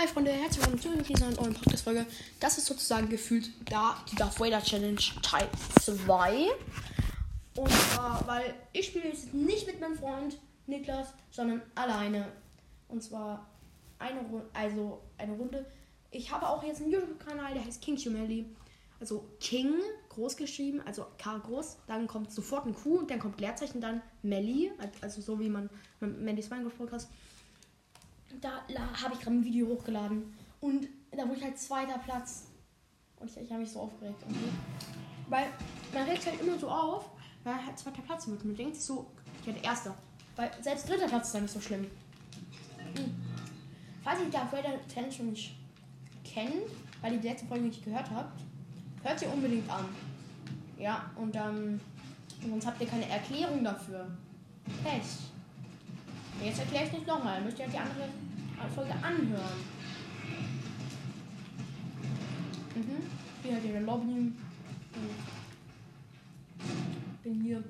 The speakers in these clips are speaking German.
Hi Freunde, herzlich willkommen zu dieser neuen Podcast-Folge. Das ist sozusagen gefühlt da die Darth Vader Challenge Teil 2. Und zwar, weil ich spiele jetzt nicht mit meinem Freund Niklas, sondern alleine. Und zwar eine Runde, also eine Runde. Ich habe auch jetzt einen YouTube-Kanal, der heißt King Humanly. Also King, groß geschrieben, also K groß. Dann kommt sofort ein Q und dann kommt Leerzeichen, dann Melly, also so wie man Mellys Minecraft-Podcast da habe ich gerade ein Video hochgeladen. Und da wurde ich halt zweiter Platz. Und ich, ich habe mich so aufgeregt. Okay? Weil man regt halt immer so auf, weil halt zweiter Platz wird. Man denkt so, ich werde erster. Weil selbst dritter Platz ist dann nicht so schlimm. Hm. Falls ihr Darth Vader noch nicht kennt, weil ihr die letzte Folge nicht gehört habt, hört sie unbedingt an. Ja, und dann. Ähm, sonst habt ihr keine Erklärung dafür. Pech. Jetzt erkläre ich nicht nochmal. Müsst ihr halt die andere Folge anhören. Mhm. Hier ihr den Lobby. Bin hier.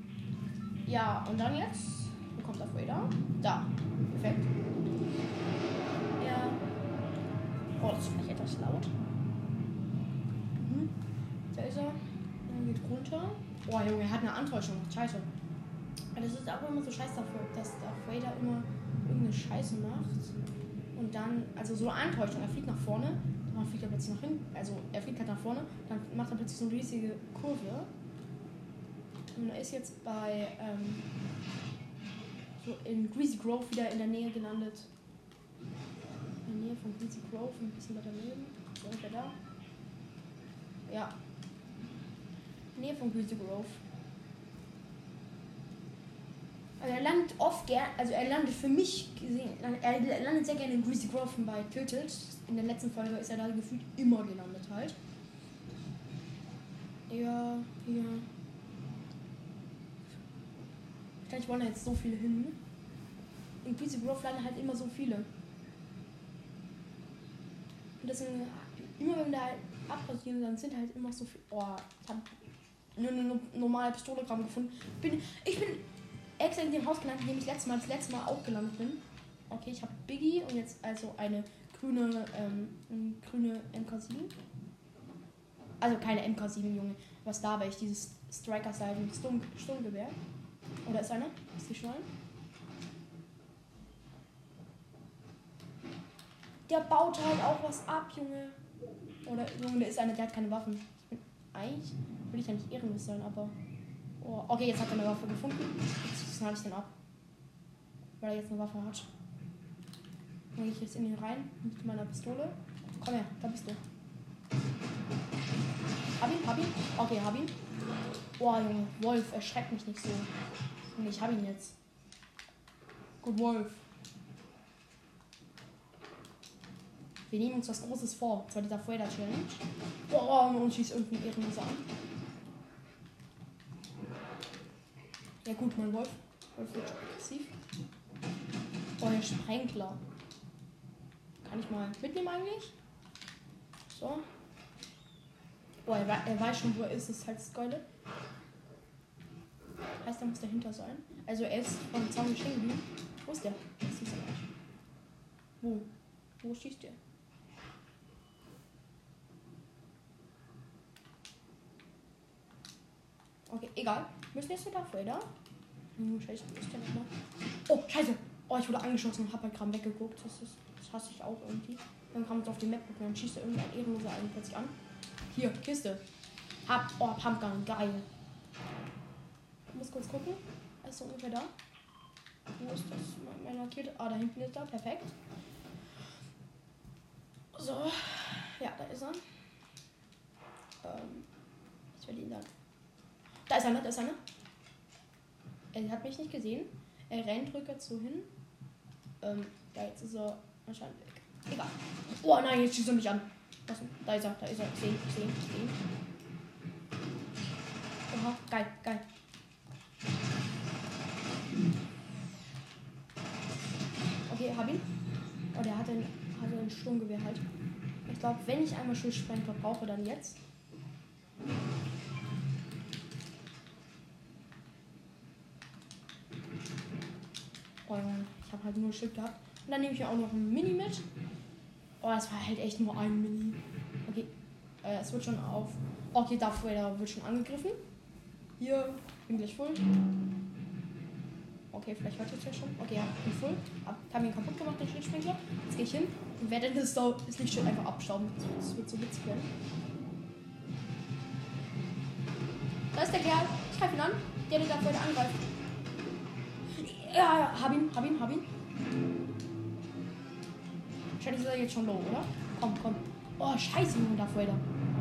Ja, und dann jetzt? Wo kommt der Vader? Da. Perfekt. Ja. Oh, das ist vielleicht etwas laut. Mhm. Da ist er. Dann geht runter. Oh, Junge, er hat eine Antäuschung. Scheiße. Das ist aber immer so scheiße dass Darth Vader immer irgendeine Scheiße macht. Und dann, also so eine Antäuschung, er fliegt nach vorne, dann fliegt er plötzlich nach hinten, also er fliegt halt nach vorne, dann macht er plötzlich so eine riesige Kurve. Und er ist jetzt bei, ähm, so in Greasy Grove wieder in der Nähe gelandet. In der Nähe von Greasy Grove, ein bisschen weiter neben. So ungefähr da. Ja. Nähe von Greasy Grove. Also er landet oft gern, also er landet für mich gesehen, er landet sehr gerne in Greasy Grove bei Tilted. In der letzten Folge ist er da gefühlt immer gelandet halt. Ja, hier. Vielleicht wollen da jetzt so viele hin. In Greasy Grove landen halt immer so viele. Und deswegen, immer wenn da halt dann sind halt immer so viele. Oh, ich habe nur eine normale Pistole gerade gefunden. Bin, ich bin extra in dem Haus gelandet, in dem ich letztes Mal, das letzte Mal auch gelandet bin. Okay, ich habe Biggie und jetzt also eine grüne, ähm, eine grüne MK7. Also keine MK7, Junge. Was da weil ich dieses Striker Seiten Sturm, Sturmgewehr. Oder ist einer? Ist die Schwein? Der baut halt auch was ab, Junge. Oder Junge, der ist einer, der hat keine Waffen. Ich bin, eigentlich will ich ja nicht ehrenlos sein, aber. Oh, okay, jetzt hat er eine Waffe gefunden. Jetzt knall ich den ab. Weil er jetzt eine Waffe hat. Dann gehe ich jetzt in ihn rein mit meiner Pistole. Komm her, da bist du. Hab ihn, hab ihn. Okay, hab ihn. Boah, Junge, Wolf, erschreckt mich nicht so. Und ich hab ihn jetzt. Gut, Wolf. Wir nehmen uns was Großes vor. Das war dieser Feuer Challenge. Boah, und schießt irgendeinen Ehrenloser an. Ja gut, mein Wolf. Wolf wird aggressiv. Oh, der Sprenkler. Kann ich mal mitnehmen eigentlich? So. Oh, er, er weiß schon, wo er ist. Das ist halt das. Heißt, er muss dahinter sein. Also er ist vom Zaun geblieben. Wo ist der? Ist er nicht. Wo? Wo schießt der? Okay, egal. Müssen jetzt wieder Vader? Hm, scheiße, ist der nochmal? Oh, scheiße! Oh, ich wurde angeschossen und hab halt gerade weggeguckt. Das, ist, das hasse ich auch irgendwie. Dann kam es auf die Map gucken, dann schießt er irgendein Ehrenloser einen plötzlich an. Hier, Kiste. Hab, oh, Pumpgun, geil. Ich muss kurz gucken. Er ist so ungefähr da. Wo ist das? Mein markierte. Ah, da hinten ist er. Perfekt. So. Ja, da ist er. Ähm, ich werde ihn dann da ist einer, da ist einer. Er hat mich nicht gesehen. Er rennt rückwärts so hin. Ähm, ja, jetzt ist er anscheinend weg. Egal. Oh nein, jetzt schießt er mich an. Da ist er, da ist er. Ich sehe ich sehe ich sehe. Oha, geil, geil. Okay, hab ihn. Oh, der hat ein, hat ein Sturmgewehr halt. Ich glaube, wenn ich einmal Schusssprengtor brauche, dann jetzt. Ich habe halt nur Schild gehabt. Und dann nehme ich auch noch ein Mini mit. Oh, es war halt echt nur ein Mini. Okay. Äh, es wird schon auf. Okay, Darth Vader wird schon angegriffen. Hier, bin gleich voll. Okay, vielleicht hört ihr es ja schon. Okay, ja, bin voll. Hab, hab ihn kaputt gemacht, den Schlittsprinkler. Jetzt gehe ich hin und werde das, das Licht schon einfach abstauben. Das wird so witzig werden. Da ist der Kerl. Ich greife ihn an. Der, der Darth Vader angreift. Ja, hab ihn, hab ihn, hab ihn. Wahrscheinlich ist er jetzt schon low, oder? Komm, komm. Oh, scheiße, Junge, Darth Vader.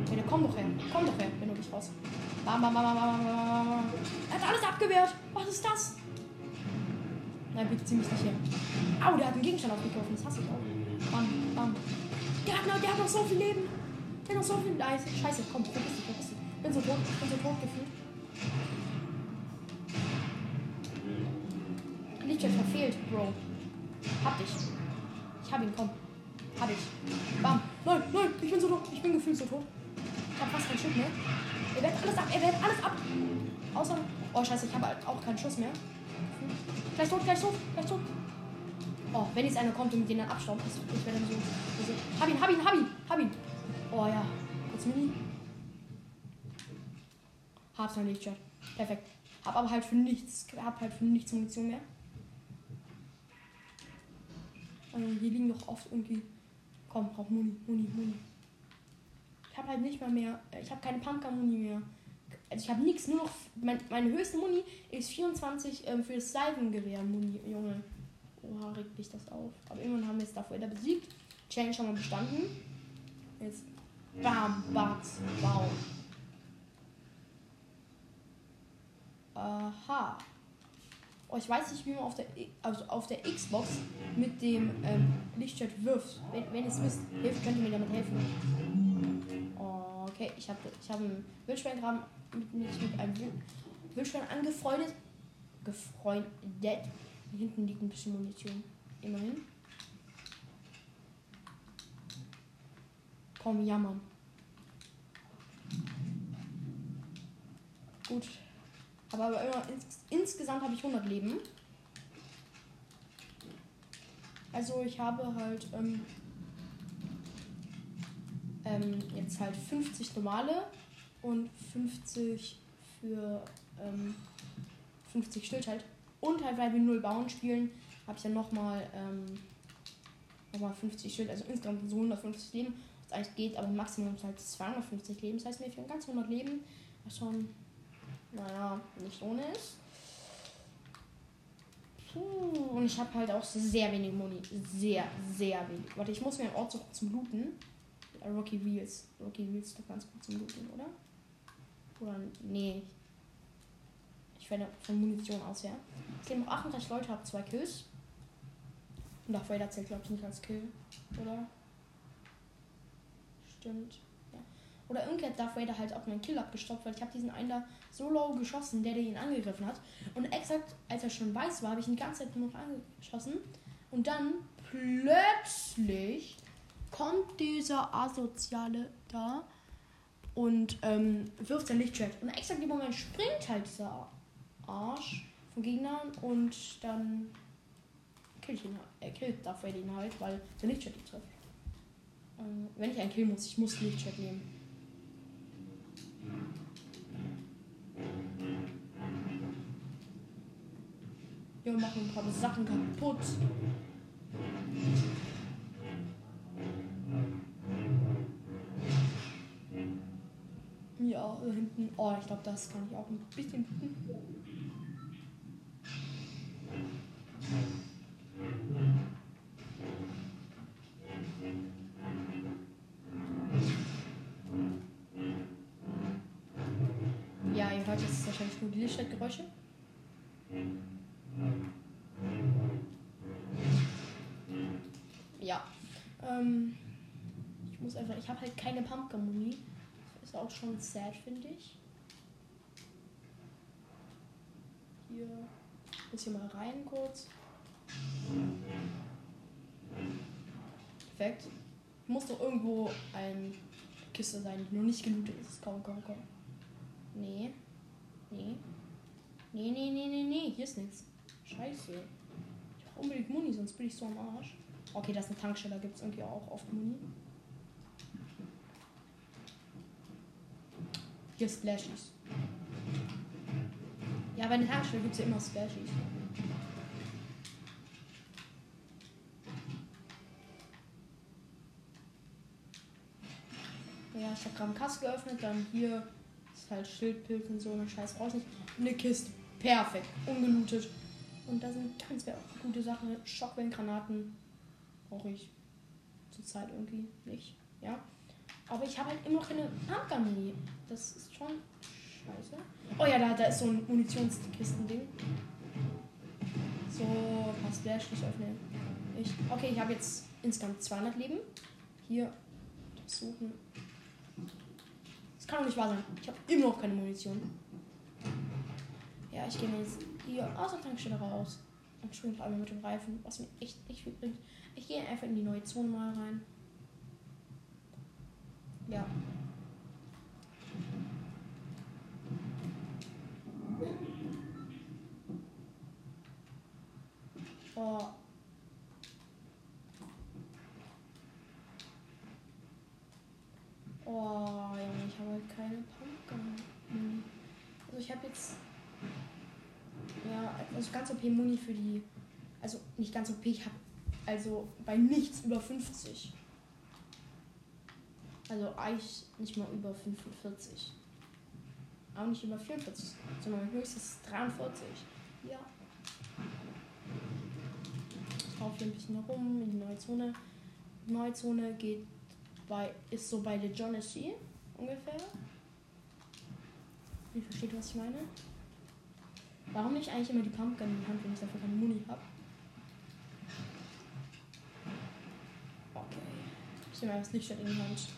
Vader, komm doch her. Komm doch her, wenn du bist raus. Bam, bam, bam, bam, bam, bam. Er hat alles abgewehrt. Was ist das? Nein, bitte zieh mich nicht her. Au, der hat einen Gegenstand aufgegriffen. Das hasse ich auch. Bam, bam. Der hat, noch, der hat noch so viel Leben. Der hat noch so viel. Nein, scheiße. Komm, vergiss dich, vergiss dich. Bin so tot. Bin so tot gefühlt. Lichtschwert verfehlt, Bro. Hab dich. Ich hab ihn, komm. Hab ich. Bam. Nein, nein, ich bin so tot. Ich bin gefühlt so tot. Ich hab fast kein Schild mehr. Er wehrt alles ab, er wehrt alles ab. Außer. Oh, scheiße, ich habe halt auch keinen Schuss mehr. Gleich tot, gleich tot, gleich tot. Oh, wenn jetzt einer kommt und den dann abstaubt, das, ich werde dann so, so. Hab ihn, hab ihn, hab ihn, hab ihn. Oh ja. Kurz Mini. Hab's noch nicht, Chat. Perfekt. Hab aber halt für nichts, hab halt für nichts Munition mehr. Also hier liegen doch oft irgendwie. Komm, brauch Muni, Muni, Muni. Ich habe halt nicht mal mehr. Ich habe keine Pumpkin-Muni mehr. Also ich habe nichts, nur noch. Mein, meine höchste Muni ist 24 ähm, für das Salvengewehr, Muni, Junge. Oha, regt mich das auf. Aber irgendwann haben wir es davor wieder besiegt. Challenge schon mal bestanden. Jetzt. Bam, Batz, wow. Aha. Oh, ich weiß nicht, wie man auf der, also auf der Xbox mit dem ähm, Lichtschwert wirft. Wenn, wenn ihr es wisst, hilft, könnt ihr mir damit helfen. Okay, ich habe ich hab einen Wildschweingraben mit, mit einem Wildschwein angefreundet. Gefreundet. Hinten liegt ein bisschen Munition. Immerhin. Komm, jammern. Gut. Aber, ins, insgesamt habe ich 100 Leben. Also ich habe halt ähm, ähm, jetzt halt 50 normale und 50 für ähm, 50 Schild. Und halt, weil wir 0 Bauen spielen, habe ich dann nochmal ähm, noch 50 Schild, also insgesamt so 150 Leben, was eigentlich geht, aber Maximum ist halt 250 Leben. Das heißt, mir fehlen ganz 100 Leben, schon naja, nicht ohne ist. Puh, und ich habe halt auch sehr wenig Moni. Sehr, sehr wenig. Warte, ich muss mir einen Ort suchen zum Looten. Äh, Rocky Wheels. Rocky Wheels ist doch ganz gut zum Looten, oder? Oder nee. Ich werde von Munition aus, ja. Es leben noch 38 Leute, habe zwei Kills. Und Darth Vader zählt, glaube ich, nicht als Kill, oder? Stimmt. Oder hat Darth Vader halt auch meinen Kill abgestoppt, weil ich habe diesen einen da so low geschossen, der, der ihn angegriffen hat. Und exakt, als er schon weiß war, habe ich ihn die ganze Zeit nur noch angeschossen. Und dann plötzlich kommt dieser Asoziale da und ähm, wirft sein Lichtschwert. Und exakt im Moment springt halt dieser Arsch von Gegnern und dann killt ihn halt. Er killt Darth Vader ihn halt, weil der Lichtschwert ihn trifft. Ähm, wenn ich einen Kill muss, ich muss Lichtschwert nehmen. Wir machen ein paar Sachen kaputt. Ja, da hinten. Oh, ich glaube, das kann ich auch ein bisschen. Das ist auch schon sad, finde ich. Hier. Muss hier mal rein kurz. Perfekt. Muss doch irgendwo eine Kiste sein, die noch nicht gelootet ist. Komm, komm, komm. Nee. Nee. Nee, nee, nee, nee, nee. Hier ist nichts. Scheiße. Ich brauche unbedingt Muni, sonst bin ich so am Arsch. Okay, das ist eine Tankstelle, da gibt es irgendwie auch oft Muni. Hier Splashies. Ja, bei den Tankstelle gibt es ja immer Splashies. Ja, ich habe gerade Kasse geöffnet, dann hier ist halt Schildpilz und so, eine Scheiß brauche ich nicht. Eine Kiste. Perfekt. Ungelootet. Und da sind ganz gute Sachen. Schockwellengranaten brauche ich zurzeit irgendwie nicht. Ja. Aber ich habe halt immer noch keine Pumpgun-Muni. Das ist schon scheiße. Oh ja, da, da ist so ein Munitionskisten-Ding. So, passt der Schlüssel öffnen. Ich, okay, ich habe jetzt insgesamt 200 Leben. Hier suchen. Das kann doch nicht wahr sein. Ich habe immer noch keine Munition. Ja, ich gehe jetzt hier aus der Tankstelle raus und springe einmal mit dem Reifen, was mir echt nicht viel bringt. Ich gehe einfach in die neue Zone mal rein. Ja. Oh. Oh, ich habe halt keine Pumpgun. Hm. Also ich habe jetzt ja, also ganz OP Muni für die. Also nicht ganz OP, ich habe also bei nichts über 50. Also eigentlich nicht mal über 45. Auch nicht über 44, sondern höchstens 43. Ja. Ich laufe hier ein bisschen herum in die neue Zone. Die neue Zone geht bei, ist so bei der Jonesy ungefähr. Ihr versteht, was ich meine? Warum nicht eigentlich immer die Pumpgun in die Hand, wenn ich dafür keine Muni habe? Okay. Ich nehme das Lichtschwert in die Hand.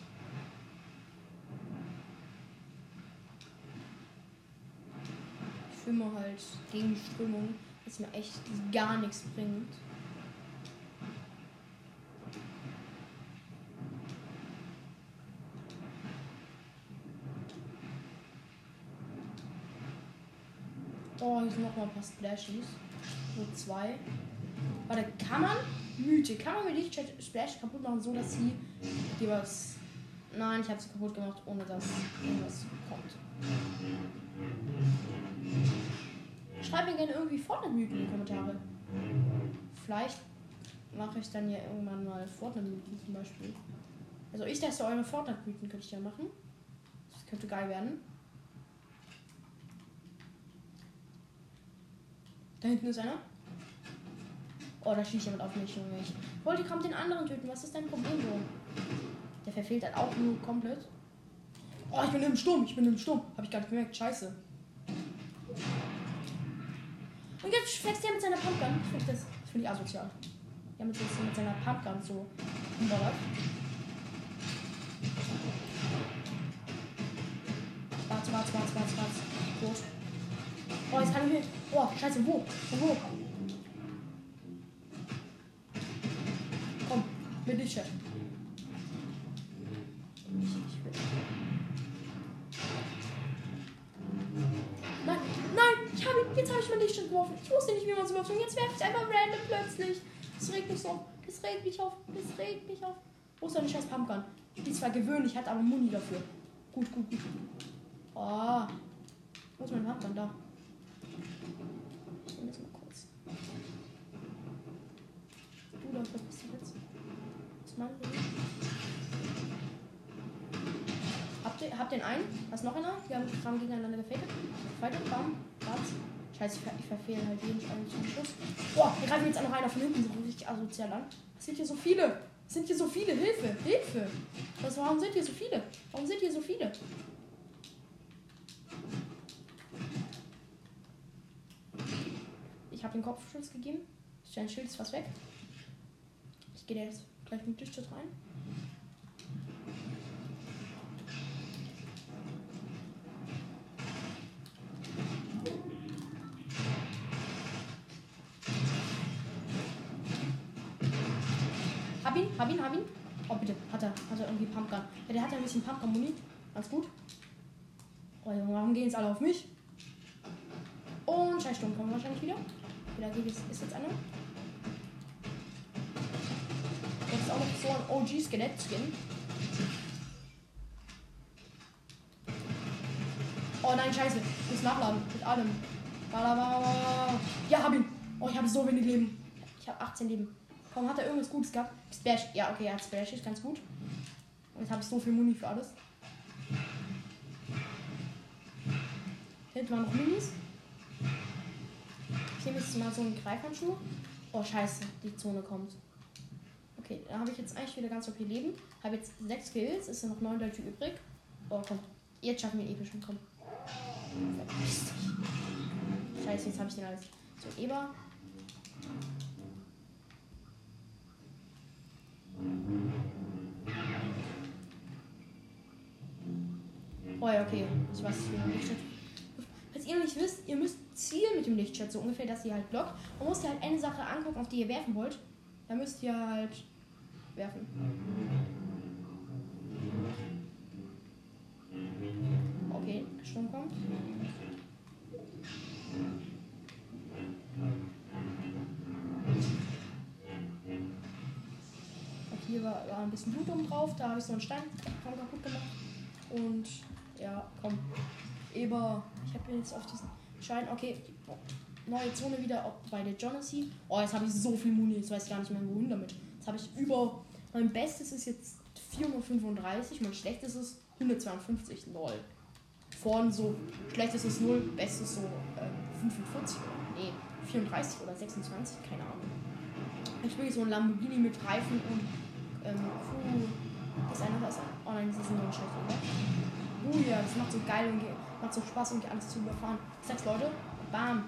Schwimme halt gegen Strömung, was mir echt gar nichts bringt. Oh, hier sind noch mal ein paar Splashies. So zwei. Warte, kann man Mythe, kann man mit Lichtchat Splash kaputt machen, so dass sie die was. Nein, ich habe sie kaputt gemacht, ohne dass irgendwas kommt. Schreibt mir gerne irgendwie Fortnite-Mythen in die Kommentare. Vielleicht mache ich dann ja irgendwann mal Fortnite-Mythen zum Beispiel. Also ich teste eure Fortnite-Mythen, könnte ich ja machen. Das könnte geil werden. Da hinten ist einer. Oh, da schießt jemand auf mich, Junge. Ich wollte kaum den anderen töten. Was ist dein Problem, so? Der verfehlt halt auch nur komplett. Oh, ich bin im Sturm. Ich bin im Sturm. Hab ich nicht gemerkt. Scheiße. Und jetzt flext er mit seiner Pumpgun. Ich finde das, das find ich asozial. Ja, mit, mit seiner Pumpgun so umballert. Warte, warte, warte, warte, warte. Tot. Oh, jetzt kann ich hier. Oh, scheiße, wo? Wo? Mich auf. Das regt mich auf. Wo ist deine scheiß Pumpgun? Die zwar gewöhnlich hat, aber Muni dafür. Gut, gut, gut. Oh. Wo ist mein Pumpgun? Da. oder was passiert jetzt? Was meinen Sie? Habt ihr, habt ihr einen? Was noch einer? Wir haben, haben gegeneinander gefädelt. Weiter, bam, was? Scheiße, ich, ich verfehle halt jeden Schuss. Boah, wir greifen jetzt auch noch einer von hinten so richtig asozial an. Es sind hier so viele. Es sind hier so viele. Hilfe, Hilfe. Was, warum sind hier so viele? Warum sind hier so viele? Ich habe den Kopfschuss gegeben. Sein Schild ist fast weg. Ich gehe jetzt gleich mit Tisch rein. Er, irgendwie Pumpgun. Ja, der hat ja ein bisschen Pumpgun-Muni. Ganz gut. Oh, warum gehen jetzt alle auf mich? Und Scheißsturm kommen wahrscheinlich wieder. Wieder geht es, ist jetzt einer. auch noch so ein OG-Skelett-Skin. Oh nein, scheiße. Ich muss nachladen. Mit allem. Ja, hab ihn. Oh, ich habe so wenig Leben. Ich habe 18 Leben. Komm, hat er irgendwas Gutes gehabt? Splash. Ja, okay, er hat Splash. Ist ganz gut. Jetzt habe ich so viel Muni für alles. Hinten waren noch Minis. Ich nehme jetzt mal so einen Greifhandschuh. Oh, scheiße. Die Zone kommt. Okay, da habe ich jetzt eigentlich wieder ganz okay Leben. Habe jetzt 6 Kills. Ist ja noch 9 Leute übrig. Oh, komm. Jetzt schaffen wir den epischen. Komm. Scheiße, jetzt habe ich den alles. So, Eber. Okay. Ich weiß nicht, Falls ihr noch nicht wisst, ihr müsst zielen mit dem Lichtschwert so ungefähr, dass ihr halt blockt. Man muss ihr halt eine Sache angucken, auf die ihr werfen wollt. Dann müsst ihr halt werfen. Okay, Sturm kommt. hier war, war, ein bisschen Blut oben drauf, da habe ich so einen Stein kaputt gemacht. Und ja, komm. Eber, ich habe jetzt auf diesen Schein, okay, neue Zone wieder bei der Jonassy. Oh, jetzt habe ich so viel Muni, jetzt weiß ich gar nicht mehr wohin damit. Jetzt habe ich über, mein Bestes ist jetzt 435, mein Schlechtes ist 152, lol. Vorn so, Schlechtes ist 0, Bestes so äh, 45 oder, nee, 34 oder 26, keine Ahnung. Ich will so ein Lamborghini mit Reifen und ähm, puh, das eine ist oh nein, das ist ein schlecht, oder? Uh ja, das macht so geil und macht so Spaß, irgendwie alles zu überfahren. Sechs Leute, bam,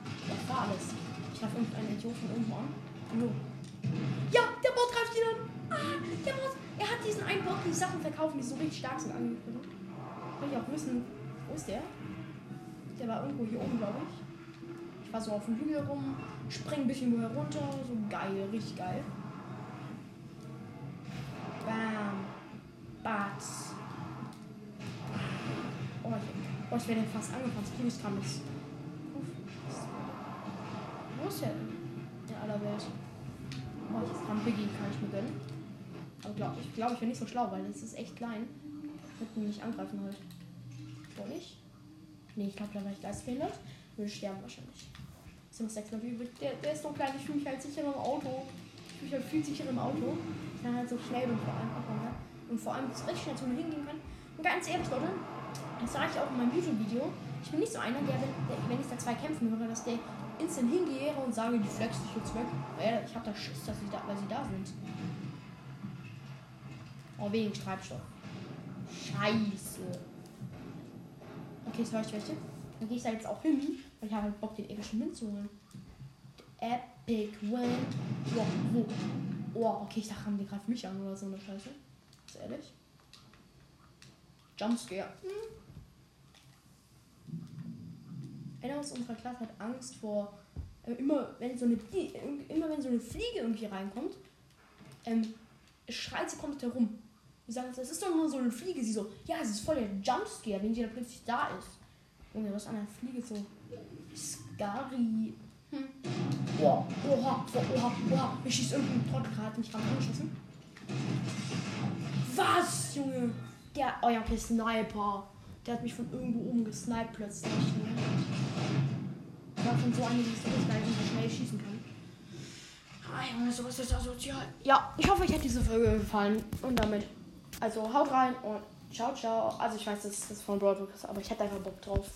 war alles. Ich treffe irgendeinen Idiot von irgendwo an. Hallo. Ja, der Bot greift ihn an. Ah, der Bot. Er hat diesen einen Bot, die Sachen verkaufen, die so richtig stark sind angekündigt. Will ich auch wissen, wo ist der? Der war irgendwo hier oben, glaube ich. Ich war so auf dem Hügel rum, spring ein bisschen herunter, so geil, richtig geil. Bam. Bats. Oh, ich, ich werde fast angefasst. Please kam es. Wo ist der in aller Welt? Oh, ich kann Biggie, kann ich mir gönnen. Aber glaub, ich glaube, ich bin nicht so schlau, weil es ist echt klein. Wird mich angreifen halt. Soll ich? Nee, ich glaube, da war ich geistbehindert. Würde sterben wahrscheinlich. Sind noch sechs Leute übrig. Der, der ist so klein, ich fühle mich halt sicher im Auto. Ich fühle mich halt viel sicher im Auto. Ich kann halt so schnell und vor allem ja? Und vor allem, dass richtig schnell zu mir hingehen kann. Und ganz ehrlich, Leute, das sage ich auch in meinem YouTube-Video. Ich bin nicht so einer, der, der, wenn ich da zwei kämpfen höre, dass der instant hingehe und sage, die flex dich jetzt weg. Weil ich habe da Schiss, dass sie da, weil sie da sind. Oh, wegen Treibstoff. Scheiße. Okay, jetzt höre ich welche. Dann gehe ich da jetzt auch hin, weil ich habe halt Bock, den epischen Wind zu holen. Epic Wind. Wow, wo? Oh, okay, ich dachte, die greifen mich an oder so eine Scheiße. Ist ehrlich? Jumpscare. Hm. Einer aus unserer Klasse hat Angst vor. Äh, immer, wenn so eine, immer wenn so eine Fliege irgendwie reinkommt, ähm, schreit sie kommt herum. Die sagen, das ist doch nur so eine Fliege. Sie so, ja, es ist voll der Jumpscare, wenn die da plötzlich da ist. Junge, was an der Fliege so scary. Hm. Oha, oha, oha, oha. Ich schieße irgendeinen Trottel gerade nicht angeschossen. Was, Junge? Der, oh ja, okay, Sniper. Der hat mich von irgendwo oben gesniped plötzlich. Ne? war von so einem, ich gar nicht so schnell schießen kann. Ah, Junge, sowas ist asozial. Ja, ich hoffe, euch hat diese Folge gefallen. Und damit, also haut rein und ciao, ciao. Also ich weiß, das ist von Broadwalk, aber ich hätte einfach Bock drauf.